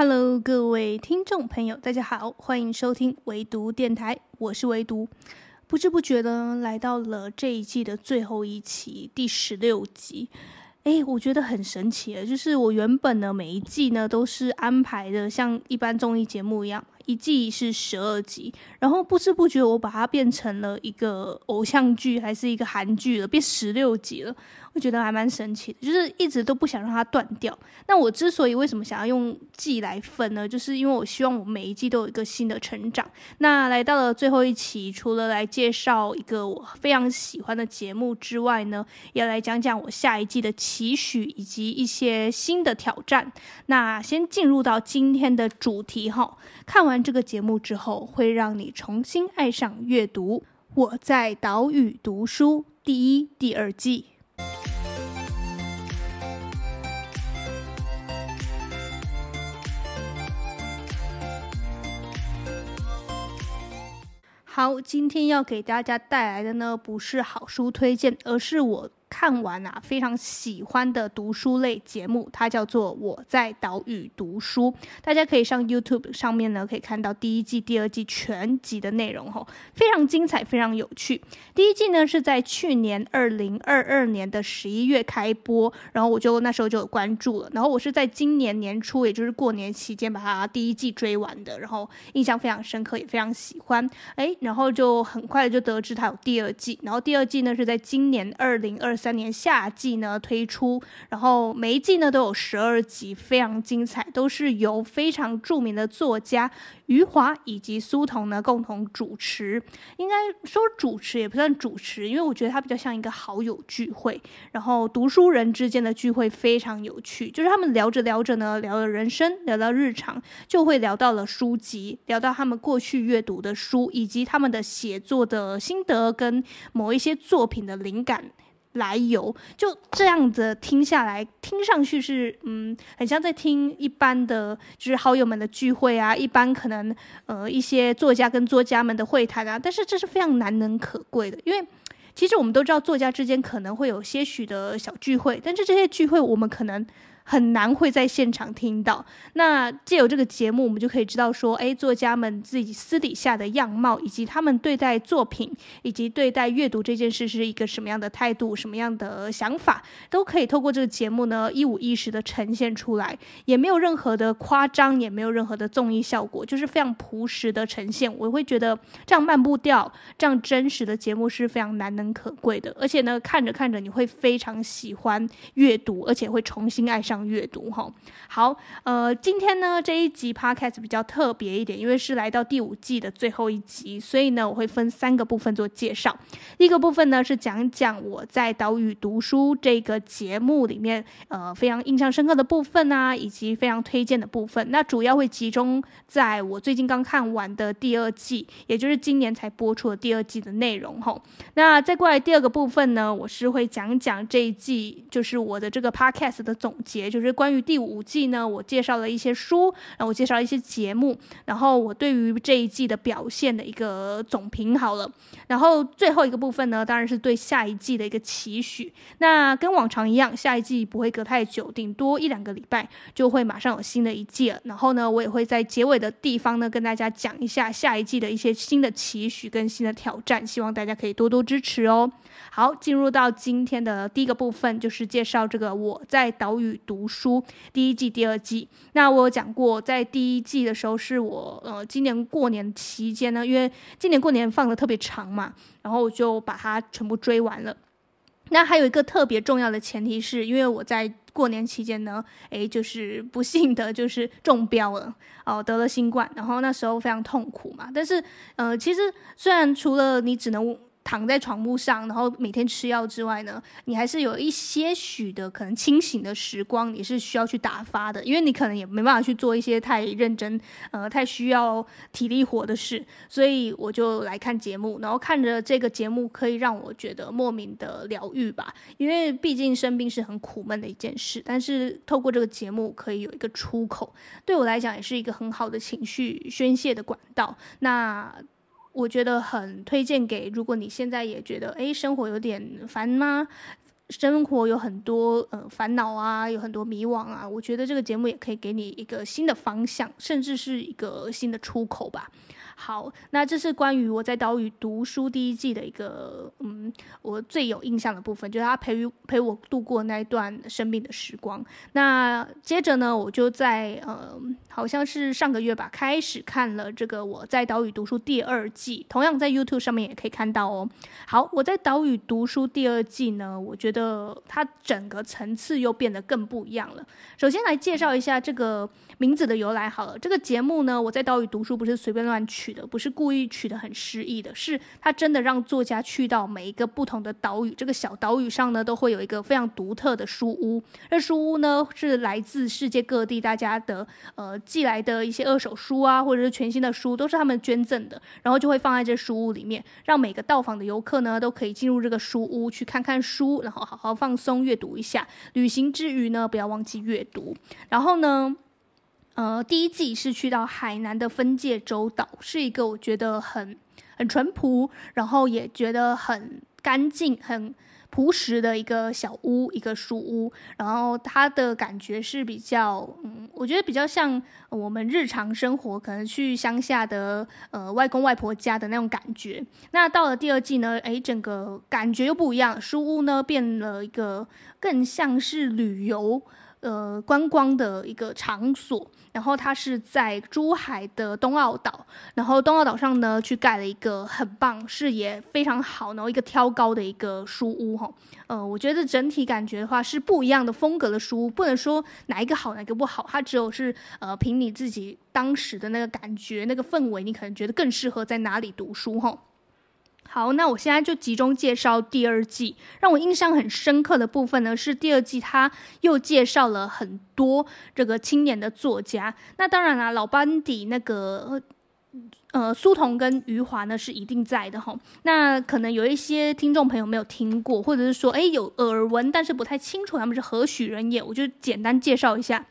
Hello，各位听众朋友，大家好，欢迎收听唯独电台，我是唯独。不知不觉的来到了这一季的最后一期，第十六集。诶，我觉得很神奇，就是我原本呢每一季呢都是安排的像一般综艺节目一样，一季是十二集，然后不知不觉我把它变成了一个偶像剧，还是一个韩剧了，变十六集了。我觉得还蛮神奇的，就是一直都不想让它断掉。那我之所以为什么想要用季来分呢？就是因为我希望我每一季都有一个新的成长。那来到了最后一期，除了来介绍一个我非常喜欢的节目之外呢，也来讲讲我下一季的期许以及一些新的挑战。那先进入到今天的主题哈，看完这个节目之后，会让你重新爱上阅读。我在岛屿读书第一、第二季。好，今天要给大家带来的呢，不是好书推荐，而是我。看完啊，非常喜欢的读书类节目，它叫做《我在岛屿读书》。大家可以上 YouTube 上面呢，可以看到第一季、第二季全集的内容，吼，非常精彩，非常有趣。第一季呢是在去年二零二二年的十一月开播，然后我就那时候就有关注了，然后我是在今年年初，也就是过年期间把它第一季追完的，然后印象非常深刻，也非常喜欢。哎，然后就很快就得知它有第二季，然后第二季呢是在今年二零二三年夏季呢推出，然后每一季呢都有十二集，非常精彩，都是由非常著名的作家余华以及苏童呢共同主持。应该说主持也不算主持，因为我觉得它比较像一个好友聚会，然后读书人之间的聚会非常有趣。就是他们聊着聊着呢，聊了人生，聊到日常，就会聊到了书籍，聊到他们过去阅读的书，以及他们的写作的心得跟某一些作品的灵感。来由就这样子听下来，听上去是嗯，很像在听一般的，就是好友们的聚会啊，一般可能呃一些作家跟作家们的会谈啊，但是这是非常难能可贵的，因为其实我们都知道作家之间可能会有些许的小聚会，但是这些聚会我们可能。很难会在现场听到。那借由这个节目，我们就可以知道说，哎，作家们自己私底下的样貌，以及他们对待作品，以及对待阅读这件事是一个什么样的态度，什么样的想法，都可以透过这个节目呢一五一十的呈现出来，也没有任何的夸张，也没有任何的综艺效果，就是非常朴实的呈现。我会觉得这样慢步调、这样真实的节目是非常难能可贵的，而且呢，看着看着你会非常喜欢阅读，而且会重新爱上。阅读哈，好，呃，今天呢这一集 podcast 比较特别一点，因为是来到第五季的最后一集，所以呢我会分三个部分做介绍。第一个部分呢是讲讲我在岛屿读书这个节目里面，呃，非常印象深刻的部分啊，以及非常推荐的部分。那主要会集中在我最近刚看完的第二季，也就是今年才播出的第二季的内容哈。那再过来第二个部分呢，我是会讲讲这一季就是我的这个 podcast 的总结。就是关于第五季呢，我介绍了一些书，然后我介绍了一些节目，然后我对于这一季的表现的一个总评好了，然后最后一个部分呢，当然是对下一季的一个期许。那跟往常一样，下一季不会隔太久，顶多一两个礼拜就会马上有新的一季了。然后呢，我也会在结尾的地方呢跟大家讲一下下一季的一些新的期许跟新的挑战，希望大家可以多多支持哦。好，进入到今天的第一个部分，就是介绍这个我在岛屿读读书第一季、第二季。那我有讲过，在第一季的时候，是我呃今年过年期间呢，因为今年过年放的特别长嘛，然后我就把它全部追完了。那还有一个特别重要的前提是，因为我在过年期间呢，诶，就是不幸的就是中标了哦，得了新冠，然后那时候非常痛苦嘛。但是呃，其实虽然除了你只能躺在床铺上，然后每天吃药之外呢，你还是有一些许的可能清醒的时光，你是需要去打发的，因为你可能也没办法去做一些太认真、呃，太需要体力活的事，所以我就来看节目，然后看着这个节目可以让我觉得莫名的疗愈吧，因为毕竟生病是很苦闷的一件事，但是透过这个节目可以有一个出口，对我来讲也是一个很好的情绪宣泄的管道。那。我觉得很推荐给，如果你现在也觉得，诶，生活有点烦吗？生活有很多呃烦恼啊，有很多迷惘啊，我觉得这个节目也可以给你一个新的方向，甚至是一个新的出口吧。好，那这是关于我在岛屿读书第一季的一个，嗯，我最有印象的部分，就是他陪陪我度过那一段生命的时光。那接着呢，我就在呃，好像是上个月吧，开始看了这个我在岛屿读书第二季，同样在 YouTube 上面也可以看到哦。好，我在岛屿读书第二季呢，我觉得它整个层次又变得更不一样了。首先来介绍一下这个名字的由来好了，这个节目呢，我在岛屿读书不是随便乱取。取的不是故意取得很诗意的，是他真的让作家去到每一个不同的岛屿，这个小岛屿上呢，都会有一个非常独特的书屋。这书屋呢，是来自世界各地大家的呃寄来的一些二手书啊，或者是全新的书，都是他们捐赠的，然后就会放在这书屋里面，让每个到访的游客呢，都可以进入这个书屋去看看书，然后好好放松阅读一下。旅行之余呢，不要忘记阅读。然后呢，呃，第一季是去到海南的分界洲岛，是一个我觉得很很淳朴，然后也觉得很干净、很朴实的一个小屋，一个书屋。然后它的感觉是比较，嗯，我觉得比较像我们日常生活可能去乡下的呃外公外婆家的那种感觉。那到了第二季呢，诶，整个感觉又不一样，书屋呢变了一个更像是旅游。呃，观光的一个场所，然后它是在珠海的东澳岛，然后东澳岛上呢，去盖了一个很棒、视野非常好，然后一个挑高的一个书屋哈。呃，我觉得整体感觉的话是不一样的风格的书屋，不能说哪一个好，哪个不好，它只有是呃，凭你自己当时的那个感觉、那个氛围，你可能觉得更适合在哪里读书哈。好，那我现在就集中介绍第二季。让我印象很深刻的部分呢，是第二季他又介绍了很多这个青年的作家。那当然啦，老班底那个呃苏童跟余华呢是一定在的哈。那可能有一些听众朋友没有听过，或者是说哎有耳闻，但是不太清楚他们是何许人也，我就简单介绍一下。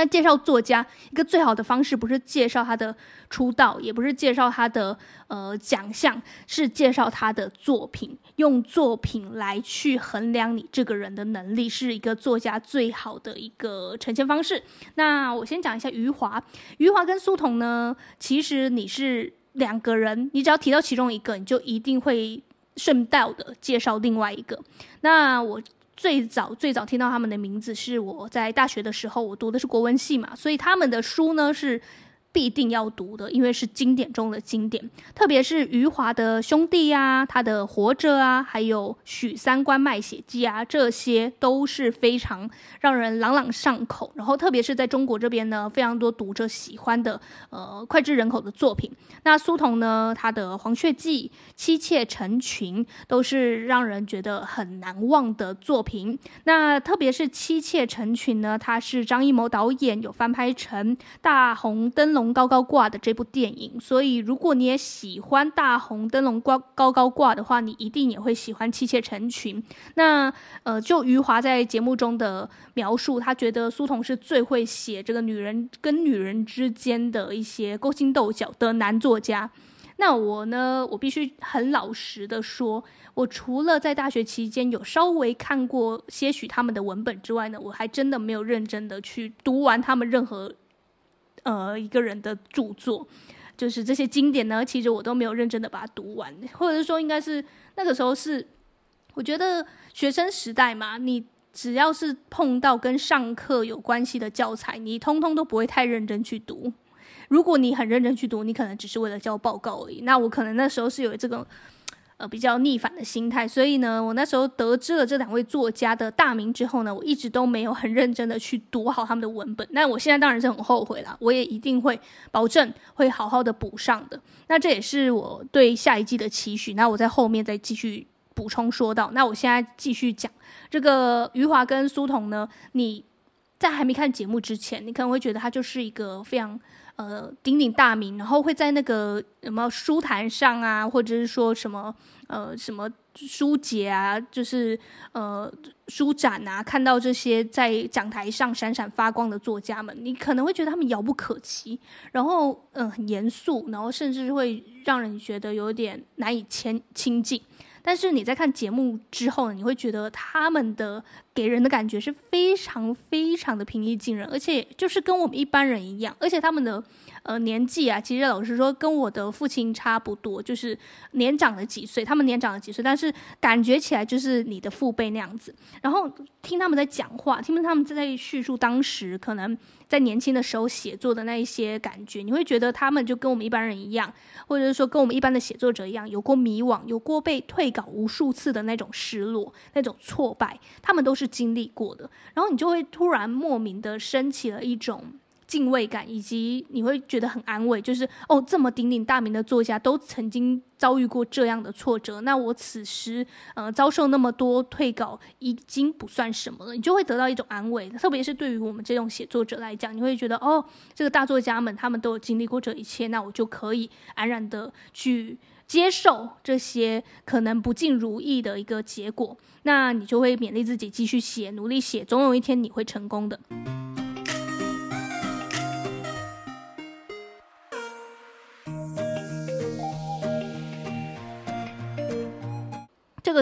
那介绍作家一个最好的方式，不是介绍他的出道，也不是介绍他的呃奖项，是介绍他的作品，用作品来去衡量你这个人的能力，是一个作家最好的一个呈现方式。那我先讲一下余华，余华跟苏童呢，其实你是两个人，你只要提到其中一个，你就一定会顺道的介绍另外一个。那我。最早最早听到他们的名字是我在大学的时候，我读的是国文系嘛，所以他们的书呢是。必定要读的，因为是经典中的经典。特别是余华的兄弟啊，他的《活着》啊，还有《许三观卖血记》啊，这些都是非常让人朗朗上口。然后，特别是在中国这边呢，非常多读者喜欢的呃脍炙人口的作品。那苏童呢，他的《黄雀记》《妻妾成群》都是让人觉得很难忘的作品。那特别是《妻妾成群》呢，它是张艺谋导演有翻拍成大红灯笼。高高挂的这部电影，所以如果你也喜欢大红灯笼挂高高挂的话，你一定也会喜欢妻妾成群。那呃，就余华在节目中的描述，他觉得苏童是最会写这个女人跟女人之间的一些勾心斗角的男作家。那我呢，我必须很老实的说，我除了在大学期间有稍微看过些许他们的文本之外呢，我还真的没有认真的去读完他们任何。呃，一个人的著作，就是这些经典呢，其实我都没有认真的把它读完，或者是说，应该是那个时候是，我觉得学生时代嘛，你只要是碰到跟上课有关系的教材，你通通都不会太认真去读。如果你很认真去读，你可能只是为了交报告而已。那我可能那时候是有这个。呃，比较逆反的心态，所以呢，我那时候得知了这两位作家的大名之后呢，我一直都没有很认真的去读好他们的文本。那我现在当然是很后悔了，我也一定会保证会好好的补上的。那这也是我对下一季的期许。那我在后面再继续补充说到。那我现在继续讲这个余华跟苏童呢，你在还没看节目之前，你可能会觉得他就是一个非常。呃，鼎鼎大名，然后会在那个什么书坛上啊，或者是说什么呃什么书节啊，就是呃书展啊，看到这些在讲台上闪闪发光的作家们，你可能会觉得他们遥不可及，然后嗯、很严肃，然后甚至会让人觉得有点难以亲亲近。但是你在看节目之后，你会觉得他们的给人的感觉是非常非常的平易近人，而且就是跟我们一般人一样，而且他们的呃年纪啊，其实老实说跟我的父亲差不多，就是年长了几岁，他们年长了几岁，但是感觉起来就是你的父辈那样子。然后听他们在讲话，听他们在叙述当时可能在年轻的时候写作的那一些感觉，你会觉得他们就跟我们一般人一样，或者是说跟我们一般的写作者一样，有过迷惘，有过被退稿无数次的那种失落、那种挫败，他们都是经历过的。然后你就会突然莫名的升起了一种敬畏感，以及你会觉得很安慰，就是哦，这么鼎鼎大名的作家都曾经遭遇过这样的挫折，那我此时呃遭受那么多退稿已经不算什么了，你就会得到一种安慰。特别是对于我们这种写作者来讲，你会觉得哦，这个大作家们他们都有经历过这一切，那我就可以安然的去接受这些可能不尽如意的一个结果，那你就会勉励自己继续写，努力写，总有一天你会成功的。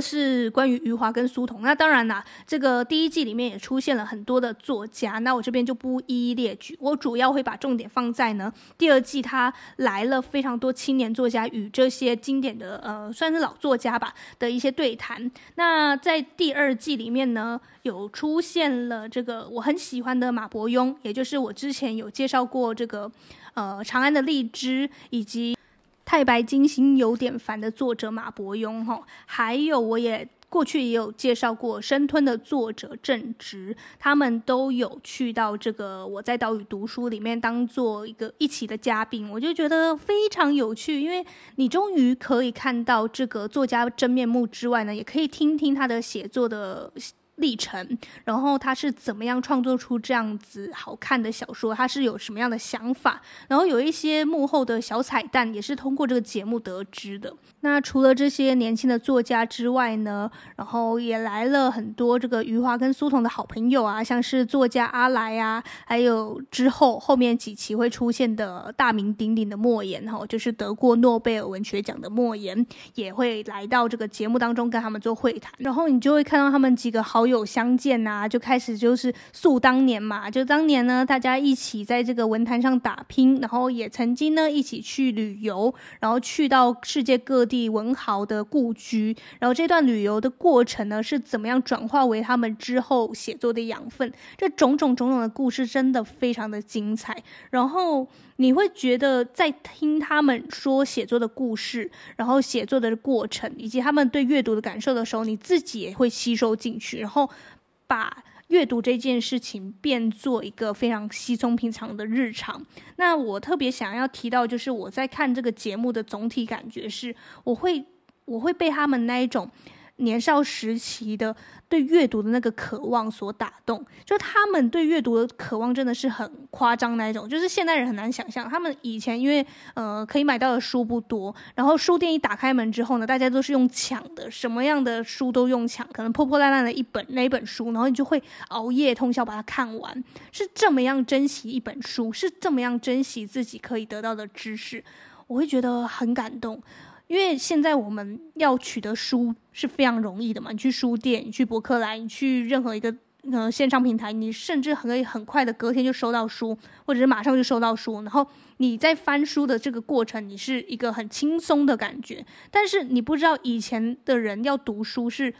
是关于余华跟苏童。那当然啦，这个第一季里面也出现了很多的作家，那我这边就不一一列举。我主要会把重点放在呢，第二季他来了非常多青年作家与这些经典的呃，算是老作家吧的一些对谈。那在第二季里面呢，有出现了这个我很喜欢的马伯庸，也就是我之前有介绍过这个呃长安的荔枝以及。太白金星有点烦的作者马伯庸哈，还有我也过去也有介绍过生吞的作者郑执，他们都有去到这个我在岛屿读书里面当做一个一起的嘉宾，我就觉得非常有趣，因为你终于可以看到这个作家真面目之外呢，也可以听听他的写作的。历程，然后他是怎么样创作出这样子好看的小说？他是有什么样的想法？然后有一些幕后的小彩蛋，也是通过这个节目得知的。那除了这些年轻的作家之外呢，然后也来了很多这个余华跟苏童的好朋友啊，像是作家阿来啊，还有之后后面几期会出现的大名鼎鼎的莫言哈，就是得过诺贝尔文学奖的莫言，也会来到这个节目当中跟他们做会谈。然后你就会看到他们几个好友相见呐、啊，就开始就是诉当年嘛，就当年呢，大家一起在这个文坛上打拼，然后也曾经呢一起去旅游，然后去到世界各地文豪的故居，然后这段旅游的过程呢是怎么样转化为他们之后写作的养分？这种种种种的故事真的非常的精彩，然后你会觉得在听他们说写作的故事，然后写作的过程，以及他们对阅读的感受的时候，你自己也会吸收进去，然后。把阅读这件事情变做一个非常稀松平常的日常。那我特别想要提到，就是我在看这个节目的总体感觉是，我会我会被他们那一种年少时期的。对阅读的那个渴望所打动，就他们对阅读的渴望真的是很夸张那一种，就是现代人很难想象。他们以前因为呃可以买到的书不多，然后书店一打开门之后呢，大家都是用抢的，什么样的书都用抢，可能破破烂烂的一本那一本书，然后你就会熬夜通宵把它看完，是这么样珍惜一本书，是这么样珍惜自己可以得到的知识，我会觉得很感动。因为现在我们要取得书是非常容易的嘛，你去书店，你去博客来，你去任何一个呃线上平台，你甚至可以很快的隔天就收到书，或者是马上就收到书。然后你在翻书的这个过程，你是一个很轻松的感觉。但是你不知道以前的人要读书是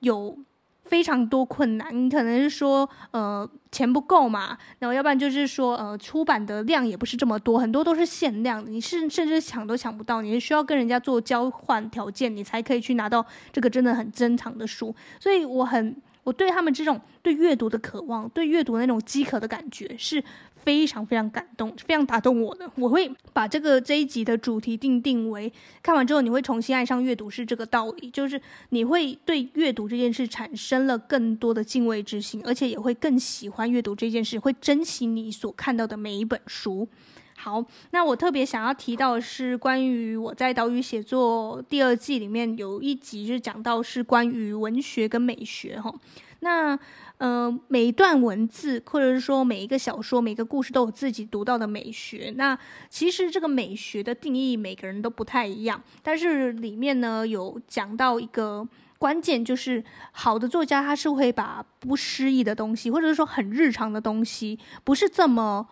有。非常多困难，你可能是说，呃，钱不够嘛，然后要不然就是说，呃，出版的量也不是这么多，很多都是限量，你甚甚至抢都抢不到，你是需要跟人家做交换条件，你才可以去拿到这个真的很珍藏的书。所以我很，我对他们这种对阅读的渴望，对阅读那种饥渴的感觉是。非常非常感动，非常打动我的。我会把这个这一集的主题定定为：看完之后你会重新爱上阅读，是这个道理。就是你会对阅读这件事产生了更多的敬畏之心，而且也会更喜欢阅读这件事，会珍惜你所看到的每一本书。好，那我特别想要提到的是关于我在岛屿写作第二季里面有一集，就是讲到是关于文学跟美学哈。那呃，每一段文字，或者是说每一个小说、每个故事都有自己独到的美学。那其实这个美学的定义，每个人都不太一样。但是里面呢，有讲到一个关键，就是好的作家他是会把不诗意的东西，或者是说很日常的东西，不是这么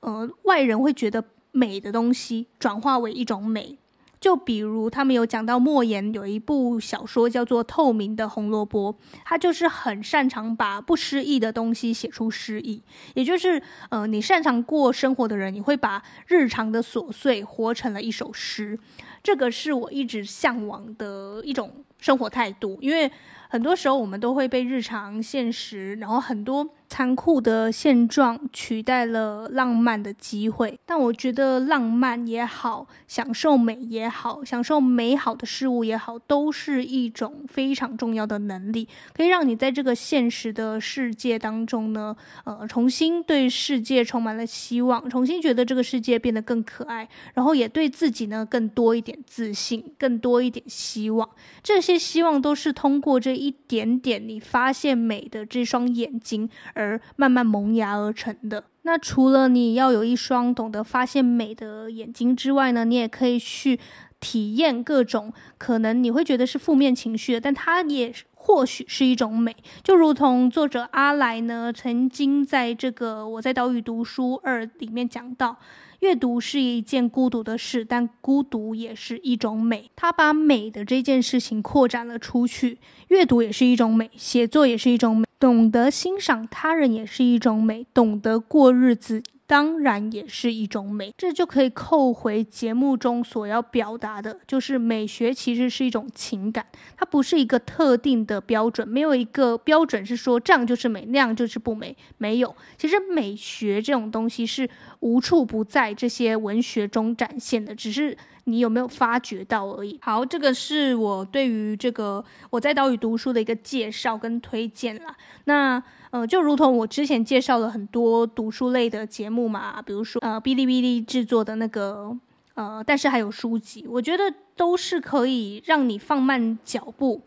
呃外人会觉得美的东西，转化为一种美。就比如他们有讲到莫言有一部小说叫做《透明的红萝卜》，他就是很擅长把不诗意的东西写出诗意，也就是呃，你擅长过生活的人，你会把日常的琐碎活成了一首诗，这个是我一直向往的一种生活态度，因为很多时候我们都会被日常现实，然后很多。残酷的现状取代了浪漫的机会，但我觉得浪漫也好，享受美也好，享受美好的事物也好，都是一种非常重要的能力，可以让你在这个现实的世界当中呢，呃，重新对世界充满了希望，重新觉得这个世界变得更可爱，然后也对自己呢更多一点自信，更多一点希望。这些希望都是通过这一点点你发现美的这双眼睛。而慢慢萌芽而成的。那除了你要有一双懂得发现美的眼睛之外呢，你也可以去体验各种可能你会觉得是负面情绪的，但它也或许是一种美。就如同作者阿来呢，曾经在这个《我在岛屿读书二》里面讲到。阅读是一件孤独的事，但孤独也是一种美。他把美的这件事情扩展了出去，阅读也是一种美，写作也是一种美，懂得欣赏他人也是一种美，懂得过日子。当然也是一种美，这就可以扣回节目中所要表达的，就是美学其实是一种情感，它不是一个特定的标准，没有一个标准是说这样就是美，那样就是不美，没有。其实美学这种东西是无处不在这些文学中展现的，只是你有没有发觉到而已。好，这个是我对于这个我在岛屿读书的一个介绍跟推荐啦。那。呃，就如同我之前介绍了很多读书类的节目嘛，比如说呃，哔哩哔哩制作的那个呃，但是还有书籍，我觉得都是可以让你放慢脚步，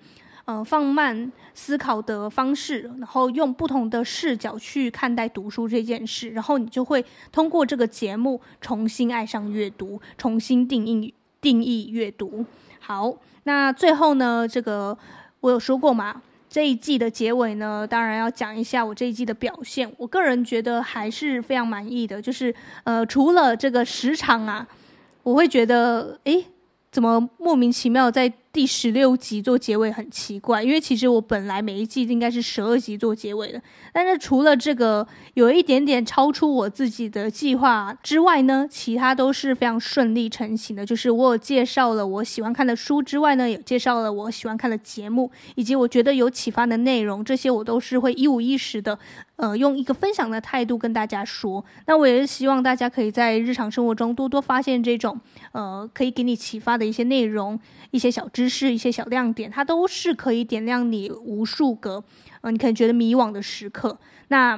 呃，放慢思考的方式，然后用不同的视角去看待读书这件事，然后你就会通过这个节目重新爱上阅读，重新定义定义阅读。好，那最后呢，这个我有说过嘛。这一季的结尾呢，当然要讲一下我这一季的表现。我个人觉得还是非常满意的，就是呃，除了这个时长啊，我会觉得，诶，怎么莫名其妙在。第十六集做结尾很奇怪，因为其实我本来每一季应该是十二集做结尾的，但是除了这个有一点点超出我自己的计划之外呢，其他都是非常顺利成型的。就是我有介绍了我喜欢看的书之外呢，也介绍了我喜欢看的节目，以及我觉得有启发的内容，这些我都是会一五一十的，呃，用一个分享的态度跟大家说。那我也是希望大家可以在日常生活中多多发现这种，呃，可以给你启发的一些内容。一些小知知识，一些小亮点，它都是可以点亮你无数个，呃，你可能觉得迷惘的时刻。那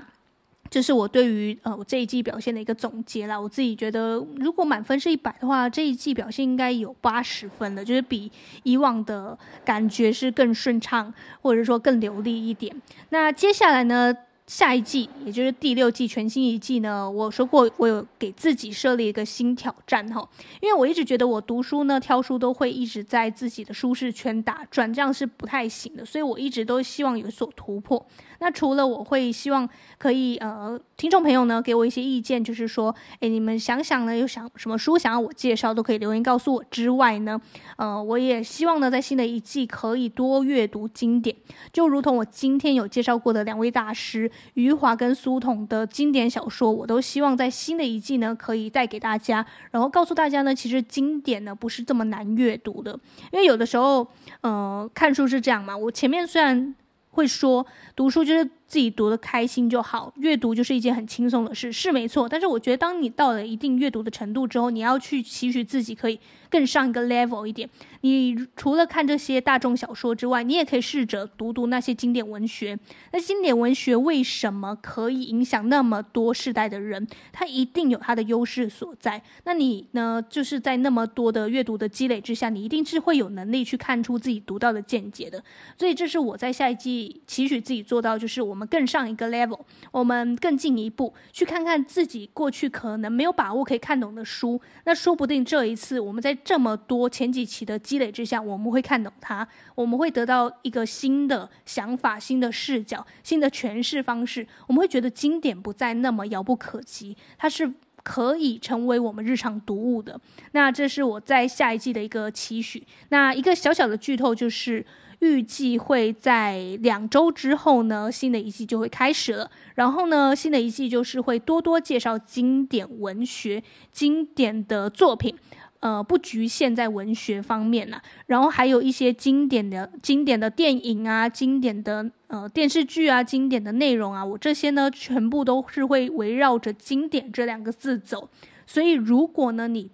这是我对于呃我这一季表现的一个总结啦。我自己觉得，如果满分是一百的话，这一季表现应该有八十分的，就是比以往的感觉是更顺畅，或者说更流利一点。那接下来呢？下一季，也就是第六季全新一季呢，我说过，我有给自己设立一个新挑战哈，因为我一直觉得我读书呢，挑书都会一直在自己的舒适圈打转，这样是不太行的，所以我一直都希望有所突破。那除了我会希望可以呃，听众朋友呢给我一些意见，就是说，诶，你们想想呢，有想什么书想要我介绍，都可以留言告诉我之外呢，呃，我也希望呢，在新的一季可以多阅读经典，就如同我今天有介绍过的两位大师余华跟苏童的经典小说，我都希望在新的一季呢可以带给大家，然后告诉大家呢，其实经典呢不是这么难阅读的，因为有的时候，呃，看书是这样嘛，我前面虽然。会说读书就是自己读的开心就好，阅读就是一件很轻松的事，是没错。但是我觉得，当你到了一定阅读的程度之后，你要去期许自己可以更上一个 level 一点。你除了看这些大众小说之外，你也可以试着读读那些经典文学。那经典文学为什么可以影响那么多世代的人？它一定有它的优势所在。那你呢？就是在那么多的阅读的积累之下，你一定是会有能力去看出自己读到的见解的。所以，这是我在下一季期许自己做到，就是我们。们更上一个 level，我们更进一步去看看自己过去可能没有把握可以看懂的书，那说不定这一次我们在这么多前几期的积累之下，我们会看懂它，我们会得到一个新的想法、新的视角、新的诠释方式，我们会觉得经典不再那么遥不可及，它是可以成为我们日常读物的。那这是我在下一季的一个期许。那一个小小的剧透就是。预计会在两周之后呢，新的一季就会开始了。然后呢，新的一季就是会多多介绍经典文学、经典的作品，呃，不局限在文学方面呐。然后还有一些经典的、经典的电影啊、经典的呃电视剧啊、经典的内容啊，我这些呢，全部都是会围绕着“经典”这两个字走。所以，如果呢你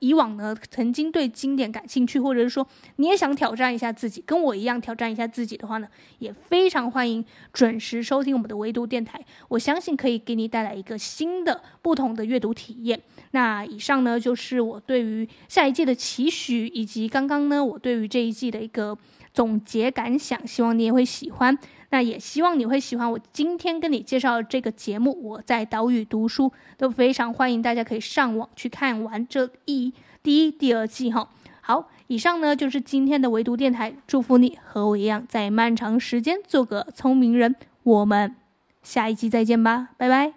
以往呢，曾经对经典感兴趣，或者是说你也想挑战一下自己，跟我一样挑战一下自己的话呢，也非常欢迎准时收听我们的唯读电台。我相信可以给你带来一个新的、不同的阅读体验。那以上呢，就是我对于下一季的期许，以及刚刚呢，我对于这一季的一个总结感想。希望你也会喜欢。那也希望你会喜欢我今天跟你介绍的这个节目。我在岛屿读书，都非常欢迎大家可以上网去看完这一第一、第二季哈。好，以上呢就是今天的唯读电台，祝福你和我一样，在漫长时间做个聪明人。我们下一期再见吧，拜拜。